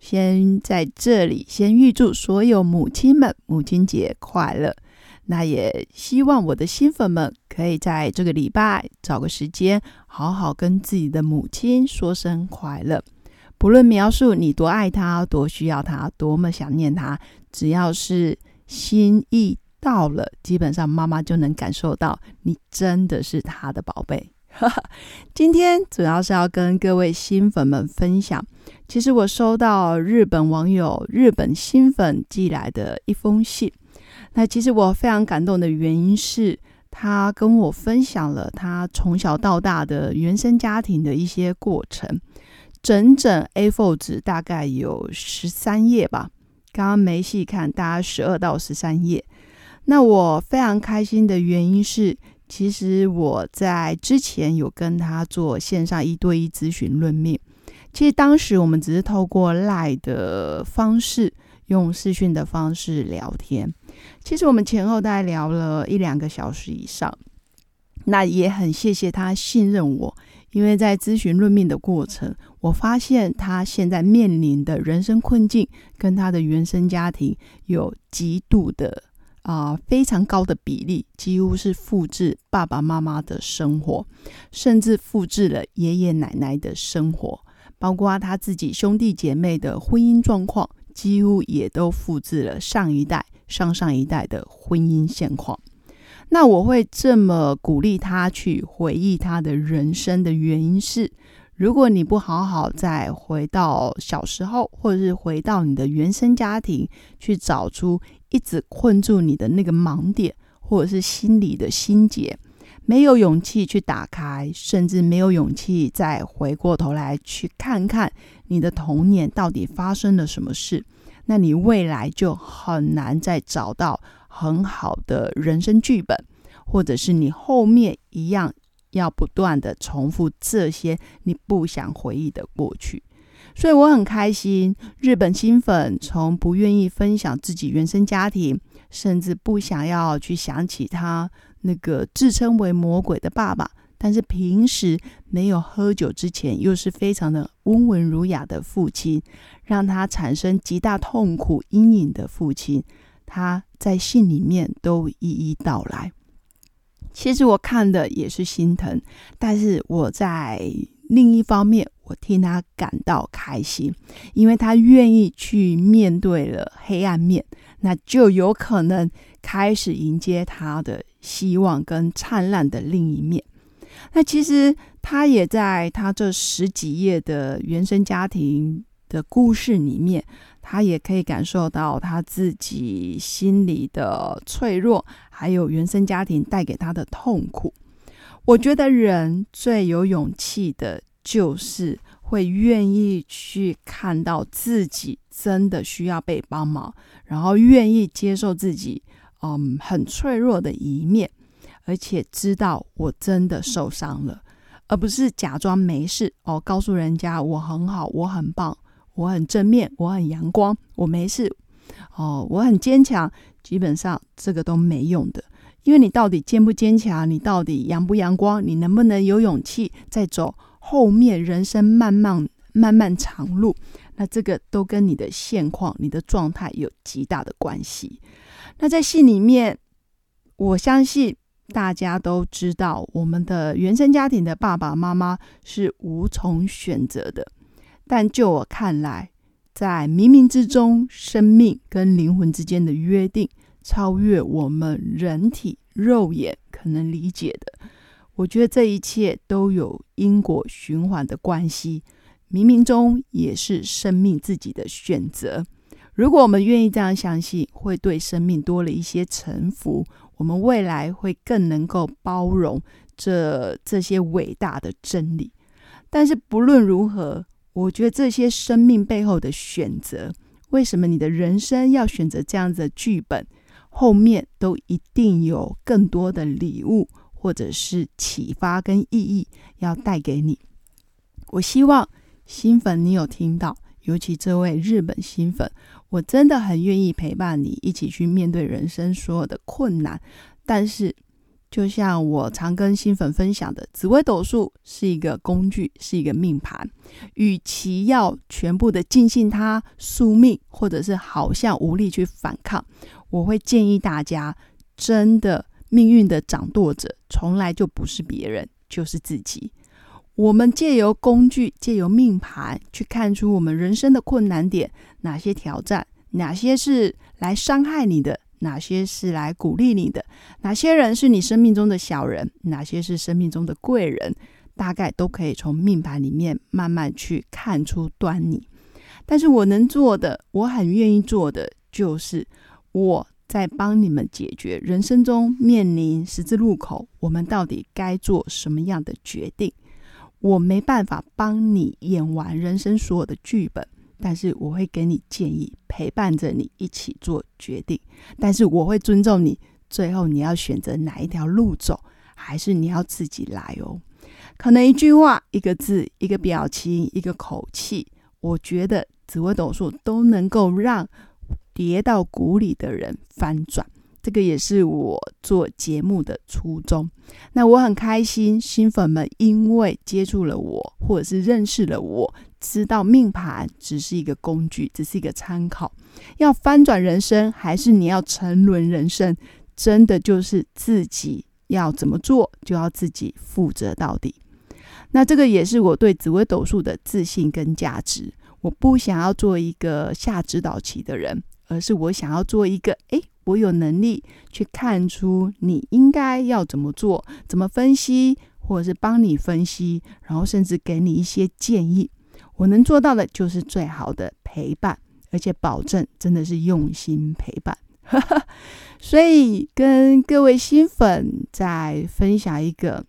先在这里先预祝所有母亲们母亲节快乐。那也希望我的新粉们可以在这个礼拜找个时间，好好跟自己的母亲说声快乐。不论描述你多爱她、多需要她、多么想念她，只要是心意到了，基本上妈妈就能感受到你真的是她的宝贝。今天主要是要跟各位新粉们分享，其实我收到日本网友、日本新粉寄来的一封信。那其实我非常感动的原因是，他跟我分享了他从小到大的原生家庭的一些过程，整整 A4 纸大概有十三页吧，刚刚没细看，大概十二到十三页。那我非常开心的原因是。其实我在之前有跟他做线上一对一咨询论命，其实当时我们只是透过赖的方式，用视讯的方式聊天。其实我们前后大概聊了一两个小时以上，那也很谢谢他信任我，因为在咨询论命的过程，我发现他现在面临的人生困境跟他的原生家庭有极度的。啊，非常高的比例，几乎是复制爸爸妈妈的生活，甚至复制了爷爷奶奶的生活，包括他自己兄弟姐妹的婚姻状况，几乎也都复制了上一代、上上一代的婚姻现况。那我会这么鼓励他去回忆他的人生的原因是。如果你不好好再回到小时候，或者是回到你的原生家庭，去找出一直困住你的那个盲点，或者是心里的心结，没有勇气去打开，甚至没有勇气再回过头来去看看你的童年到底发生了什么事，那你未来就很难再找到很好的人生剧本，或者是你后面一样。要不断的重复这些你不想回忆的过去，所以我很开心。日本新粉从不愿意分享自己原生家庭，甚至不想要去想起他那个自称为魔鬼的爸爸，但是平时没有喝酒之前又是非常的温文儒雅的父亲，让他产生极大痛苦阴影的父亲，他在信里面都一一道来。其实我看的也是心疼，但是我在另一方面，我替他感到开心，因为他愿意去面对了黑暗面，那就有可能开始迎接他的希望跟灿烂的另一面。那其实他也在他这十几页的原生家庭的故事里面。他也可以感受到他自己心里的脆弱，还有原生家庭带给他的痛苦。我觉得人最有勇气的，就是会愿意去看到自己真的需要被帮忙，然后愿意接受自己嗯很脆弱的一面，而且知道我真的受伤了，而不是假装没事哦，告诉人家我很好，我很棒。我很正面，我很阳光，我没事哦，我很坚强。基本上这个都没用的，因为你到底坚不坚强，你到底阳不阳光，你能不能有勇气再走后面人生漫漫漫漫长路？那这个都跟你的现况、你的状态有极大的关系。那在信里面，我相信大家都知道，我们的原生家庭的爸爸妈妈是无从选择的。但就我看来，在冥冥之中，生命跟灵魂之间的约定，超越我们人体肉眼可能理解的。我觉得这一切都有因果循环的关系，冥冥中也是生命自己的选择。如果我们愿意这样相信，会对生命多了一些臣服，我们未来会更能够包容这这些伟大的真理。但是不论如何。我觉得这些生命背后的选择，为什么你的人生要选择这样子的剧本，后面都一定有更多的礼物，或者是启发跟意义要带给你。我希望新粉你有听到，尤其这位日本新粉，我真的很愿意陪伴你一起去面对人生所有的困难。但是，就像我常跟新粉分享的，紫微斗数是一个工具，是一个命盘。与其要全部的尽信它宿命，或者是好像无力去反抗，我会建议大家，真的命运的掌舵者从来就不是别人，就是自己。我们借由工具，借由命盘，去看出我们人生的困难点，哪些挑战，哪些是来伤害你的。哪些是来鼓励你的？哪些人是你生命中的小人？哪些是生命中的贵人？大概都可以从命盘里面慢慢去看出端倪。但是我能做的，我很愿意做的，就是我在帮你们解决人生中面临十字路口，我们到底该做什么样的决定？我没办法帮你演完人生所有的剧本。但是我会给你建议，陪伴着你一起做决定。但是我会尊重你，最后你要选择哪一条路走，还是你要自己来哦？可能一句话、一个字、一个表情、一个口气，我觉得紫微斗数都能够让跌到谷里的人翻转。这个也是我做节目的初衷。那我很开心，新粉们因为接触了我，或者是认识了我，知道命盘只是一个工具，只是一个参考。要翻转人生，还是你要沉沦人生，真的就是自己要怎么做，就要自己负责到底。那这个也是我对紫微斗数的自信跟价值。我不想要做一个下指导棋的人，而是我想要做一个诶。我有能力去看出你应该要怎么做，怎么分析，或者是帮你分析，然后甚至给你一些建议。我能做到的就是最好的陪伴，而且保证真的是用心陪伴。所以跟各位新粉再分享一个，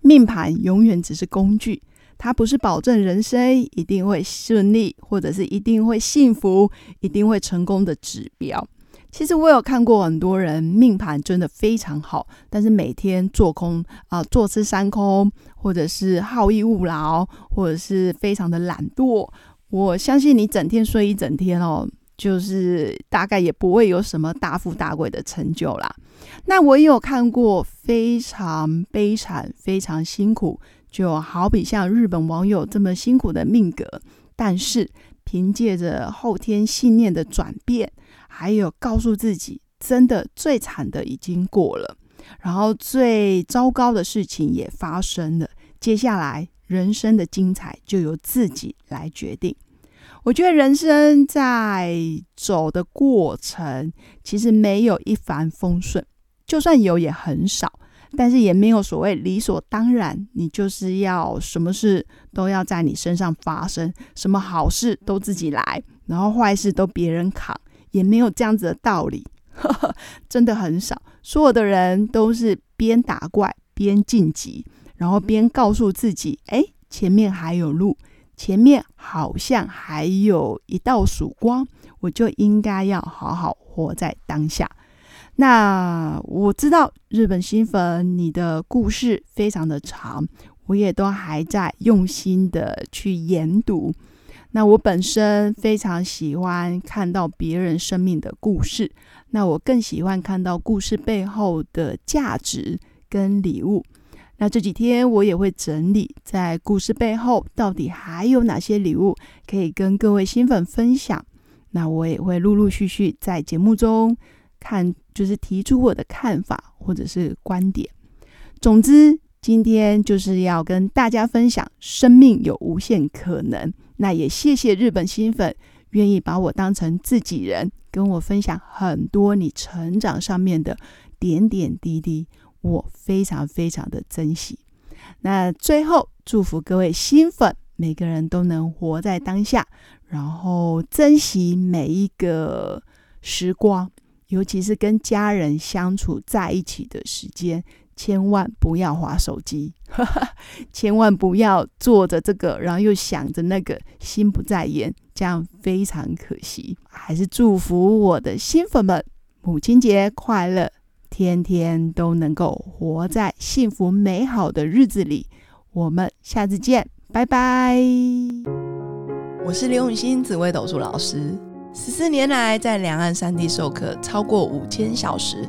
命盘永远只是工具，它不是保证人生一定会顺利，或者是一定会幸福、一定会成功的指标。其实我有看过很多人命盘真的非常好，但是每天做空啊，坐吃山空，或者是好逸恶劳，或者是非常的懒惰。我相信你整天睡一整天哦，就是大概也不会有什么大富大贵的成就啦。那我也有看过非常悲惨、非常辛苦，就好比像日本网友这么辛苦的命格，但是凭借着后天信念的转变。还有告诉自己，真的最惨的已经过了，然后最糟糕的事情也发生了，接下来人生的精彩就由自己来决定。我觉得人生在走的过程，其实没有一帆风顺，就算有也很少，但是也没有所谓理所当然，你就是要什么事都要在你身上发生，什么好事都自己来，然后坏事都别人扛。也没有这样子的道理，呵 呵真的很少。所有的人都是边打怪边晋级，然后边告诉自己：哎，前面还有路，前面好像还有一道曙光，我就应该要好好活在当下。那我知道日本新粉你的故事非常的长，我也都还在用心的去研读。那我本身非常喜欢看到别人生命的故事，那我更喜欢看到故事背后的价值跟礼物。那这几天我也会整理，在故事背后到底还有哪些礼物可以跟各位新粉分享。那我也会陆陆续续在节目中看，就是提出我的看法或者是观点。总之，今天就是要跟大家分享，生命有无限可能。那也谢谢日本新粉愿意把我当成自己人，跟我分享很多你成长上面的点点滴滴，我非常非常的珍惜。那最后祝福各位新粉，每个人都能活在当下，然后珍惜每一个时光，尤其是跟家人相处在一起的时间。千万不要划手机，千万不要做着这个，然后又想着那个，心不在焉，这样非常可惜。还是祝福我的新粉们，母亲节快乐，天天都能够活在幸福美好的日子里。我们下次见，拜拜。我是刘永新紫微斗数老师，十四年来在两岸三地授课超过五千小时，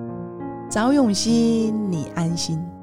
找永熙，你安心。